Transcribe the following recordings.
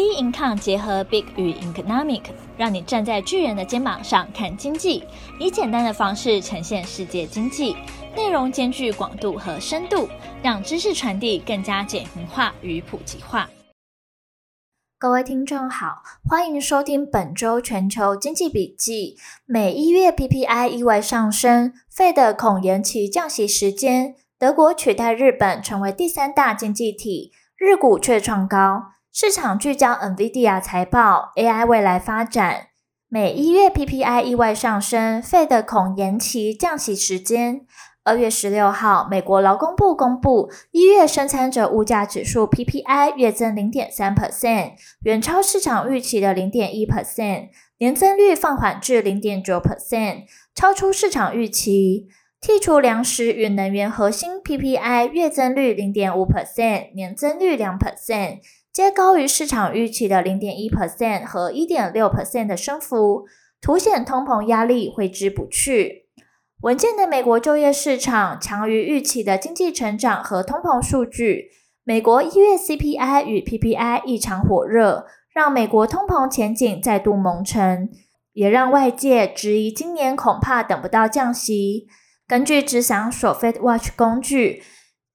B Income 结合 Big 与 Economic，让你站在巨人的肩膀上看经济，以简单的方式呈现世界经济，内容兼具广度和深度，让知识传递更加简明化与普及化。各位听众好，欢迎收听本周全球经济笔记。美一月 PPI 意外上升，Fed 恐延期降息时间，德国取代日本成为第三大经济体，日股却创高。市场聚焦 NVIDIA 财报，AI 未来发展。美一月 PPI 意外上升，Fed 恐延期降息时间。二月十六号，美国劳工部公布一月生产者物价指数 PPI 月增零点三 percent，远超市场预期的零点一 percent，年增率放缓至零点九 percent，超出市场预期。剔除粮食与能源核心 PPI 月增率零点五 percent，年增率两 percent。皆高于市场预期的零点一 percent 和一点六 percent 的升幅，凸显通膨压力挥之不去。稳健的美国就业市场，强于预期的经济成长和通膨数据。美国一月 CPI 与 PPI 异常火热，让美国通膨前景再度蒙尘，也让外界质疑今年恐怕等不到降息。根据芝想所 FedWatch 工具。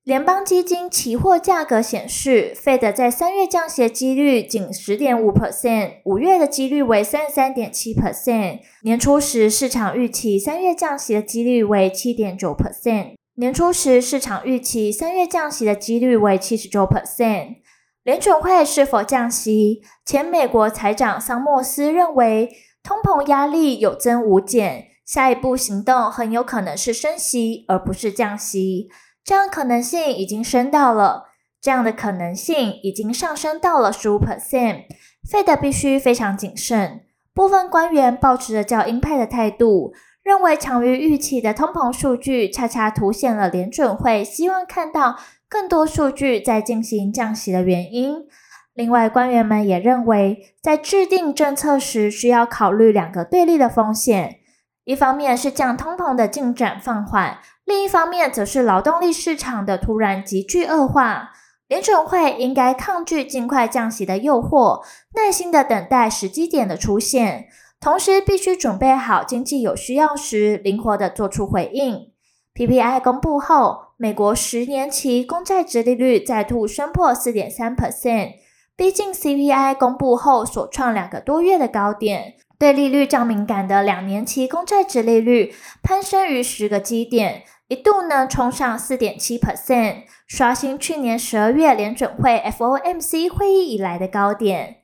联邦基金期货价格显示，Fed 在三月降息的几率仅十点五 percent，五月的几率为三十三点七 percent。年初时市场预期三月降息的几率为七点九 percent，年初时市场预期三月降息的几率为七十九 percent。联准会是否降息？前美国财长桑莫斯认为，通膨压力有增无减，下一步行动很有可能是升息，而不是降息。这样可能性已经升到了，这样的可能性已经上升到了十五 percent。Fed 必须非常谨慎。部分官员抱持着较鹰派的态度，认为强于预期的通膨数据恰恰凸显了联准会希望看到更多数据在进行降息的原因。另外，官员们也认为，在制定政策时需要考虑两个对立的风险：一方面是降通膨的进展放缓。另一方面，则是劳动力市场的突然急剧恶化。联准会应该抗拒尽快降息的诱惑，耐心地等待时机点的出现，同时必须准备好经济有需要时灵活地做出回应。PPI 公布后，美国十年期公债殖利率再度升破四点三 percent，逼近 CPI 公布后所创两个多月的高点。对利率较敏感的两年期公债殖利率攀升逾十个基点。一度呢冲上四点七 percent，刷新去年十二月联准会 FOMC 会议以来的高点。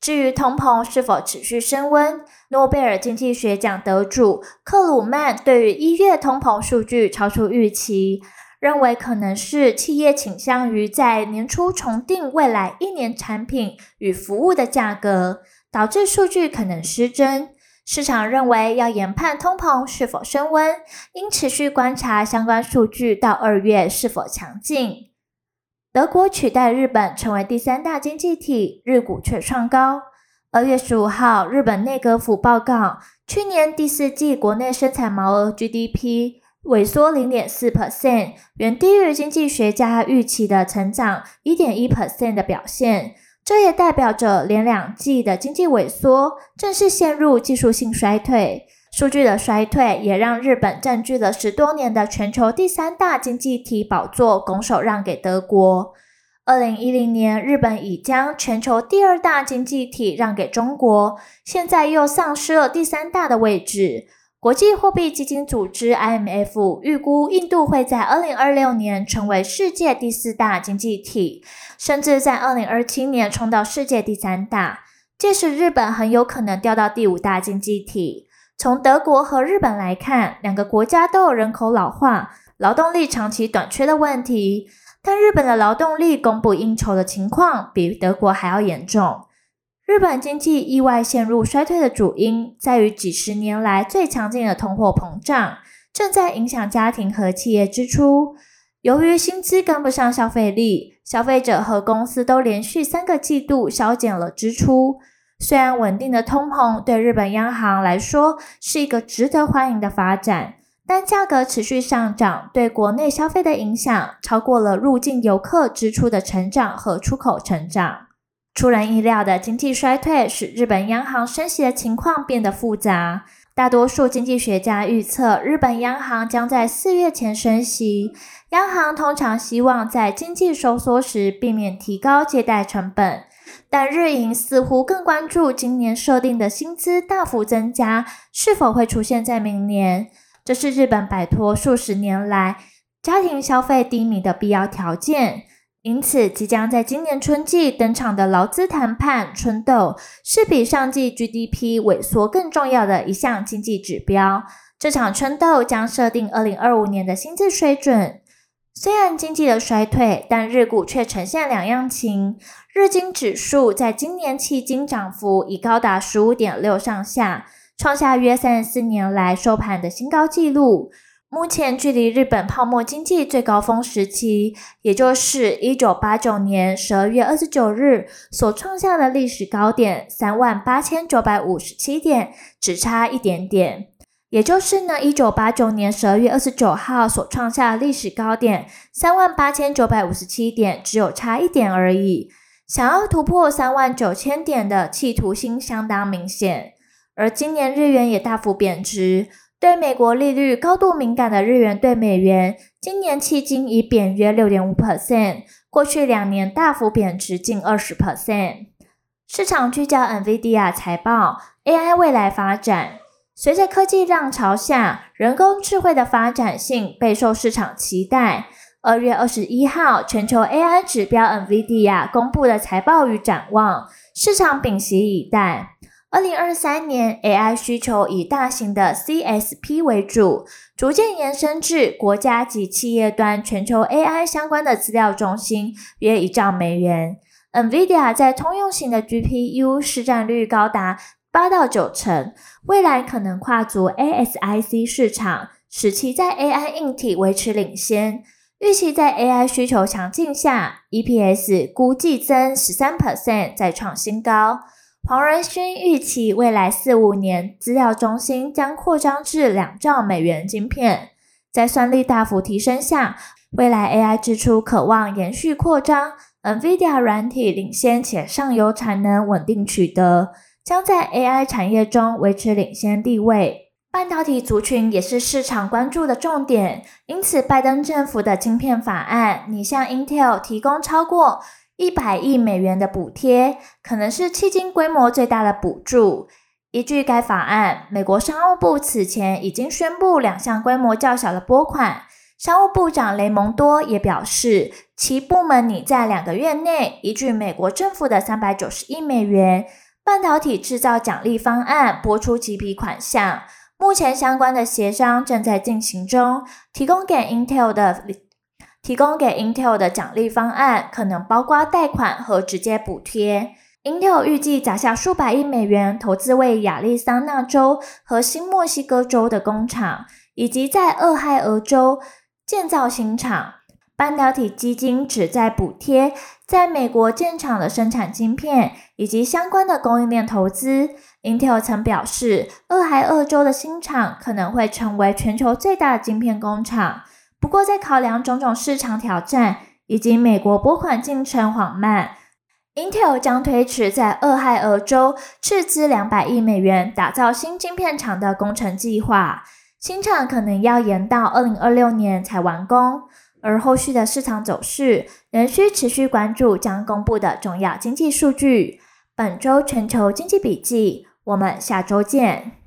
至于通膨是否持续升温，诺贝尔经济学奖得主克鲁曼对于一月通膨数据超出预期，认为可能是企业倾向于在年初重定未来一年产品与服务的价格，导致数据可能失真。市场认为要研判通膨是否升温，应持续观察相关数据到二月是否强劲。德国取代日本成为第三大经济体，日股却创高。二月十五号，日本内阁府报告，去年第四季国内生产毛额 GDP 萎缩零点四 percent，远低于经济学家预期的成长一点一 percent 的表现。这也代表着连两季的经济萎缩，正式陷入技术性衰退。数据的衰退也让日本占据了十多年的全球第三大经济体宝座拱手让给德国。二零一零年，日本已将全球第二大经济体让给中国，现在又丧失了第三大的位置。国际货币基金组织 IMF 预估，印度会在二零二六年成为世界第四大经济体，甚至在二零二七年冲到世界第三大。届时，日本很有可能掉到第五大经济体。从德国和日本来看，两个国家都有人口老化、劳动力长期短缺的问题，但日本的劳动力供不应求的情况比德国还要严重。日本经济意外陷入衰退的主因，在于几十年来最强劲的通货膨胀正在影响家庭和企业支出。由于薪资跟不上消费力，消费者和公司都连续三个季度削减了支出。虽然稳定的通膨对日本央行来说是一个值得欢迎的发展，但价格持续上涨对国内消费的影响超过了入境游客支出的成长和出口成长。出人意料的经济衰退使日本央行升息的情况变得复杂。大多数经济学家预测，日本央行将在四月前升息。央行通常希望在经济收缩时避免提高借贷成本，但日银似乎更关注今年设定的薪资大幅增加是否会出现在明年。这是日本摆脱数十年来家庭消费低迷的必要条件。因此，即将在今年春季登场的劳资谈判春斗，是比上季 GDP 萎缩更重要的一项经济指标。这场春斗将设定二零二五年的薪资水准。虽然经济的衰退，但日股却呈现两样情。日经指数在今年迄今涨幅已高达十五点六上下，创下约三十四年来收盘的新高纪录。目前距离日本泡沫经济最高峰时期，也就是一九八九年十二月二十九日所创下的历史高点三万八千九百五十七点，只差一点点。也就是呢，一九八九年十二月二十九号所创下的历史高点三万八千九百五十七点，只有差一点而已。想要突破三万九千点的企图心相当明显。而今年日元也大幅贬值。对美国利率高度敏感的日元兑美元，今年迄今已贬约六点五 percent，过去两年大幅贬值近二十 percent。市场聚焦 NVIDIA 财报，AI 未来发展。随着科技浪潮下，人工智慧的发展性备受市场期待。二月二十一号，全球 AI 指标 NVIDIA 公布的财报与展望，市场屏息以待。二零二三年，AI 需求以大型的 CSP 为主，逐渐延伸至国家级企业端全球 AI 相关的资料中心，约一兆美元。NVIDIA 在通用型的 GPU 市占率高达八到九成，未来可能跨足 ASIC 市场，使其在 AI 硬体维持领先。预期在 AI 需求强劲下，EPS 估计增十三 percent，再创新高。黄仁勋预期未来四五年资料中心将扩张至两兆美元晶片，在算力大幅提升下，未来 AI 支出可望延续扩张。NVIDIA 软体领先且上游产能稳定取得，将在 AI 产业中维持领先地位。半导体族群也是市场关注的重点，因此拜登政府的晶片法案拟向 Intel 提供超过一百亿美元的补贴，可能是迄今规模最大的补助。依据该法案，美国商务部此前已经宣布两项规模较小的拨款。商务部长雷蒙多也表示，其部门拟在两个月内，依据美国政府的三百九十亿美元半导体制造奖励方案拨出几笔款项。目前相关的协商正在进行中，提供给 Intel 的。提供给 Intel 的奖励方案可能包括贷款和直接补贴。Intel 预计砸下数百亿美元投资为亚利桑那州和新墨西哥州的工厂，以及在俄亥俄州建造新厂。半导体基金旨在补贴在美国建厂的生产晶片以及相关的供应链投资。Intel 曾表示，俄亥俄州的新厂可能会成为全球最大的晶片工厂。不过，在考量种种市场挑战以及美国拨款进程缓慢，Intel 将推迟在俄亥俄州斥资两百亿美元打造新晶片厂的工程计划。新厂可能要延到二零二六年才完工，而后续的市场走势仍需持续关注将公布的重要经济数据。本周全球经济笔记，我们下周见。